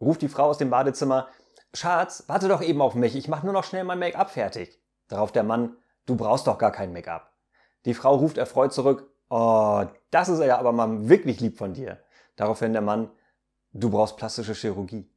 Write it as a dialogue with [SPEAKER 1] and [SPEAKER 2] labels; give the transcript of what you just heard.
[SPEAKER 1] ruft die Frau aus dem Badezimmer, Schatz, warte doch eben auf mich, ich mach nur noch schnell mein Make-up fertig. Darauf der Mann, du brauchst doch gar kein Make-up. Die Frau ruft erfreut zurück, oh, das ist ja aber mal wirklich lieb von dir. Daraufhin der Mann, du brauchst plastische Chirurgie.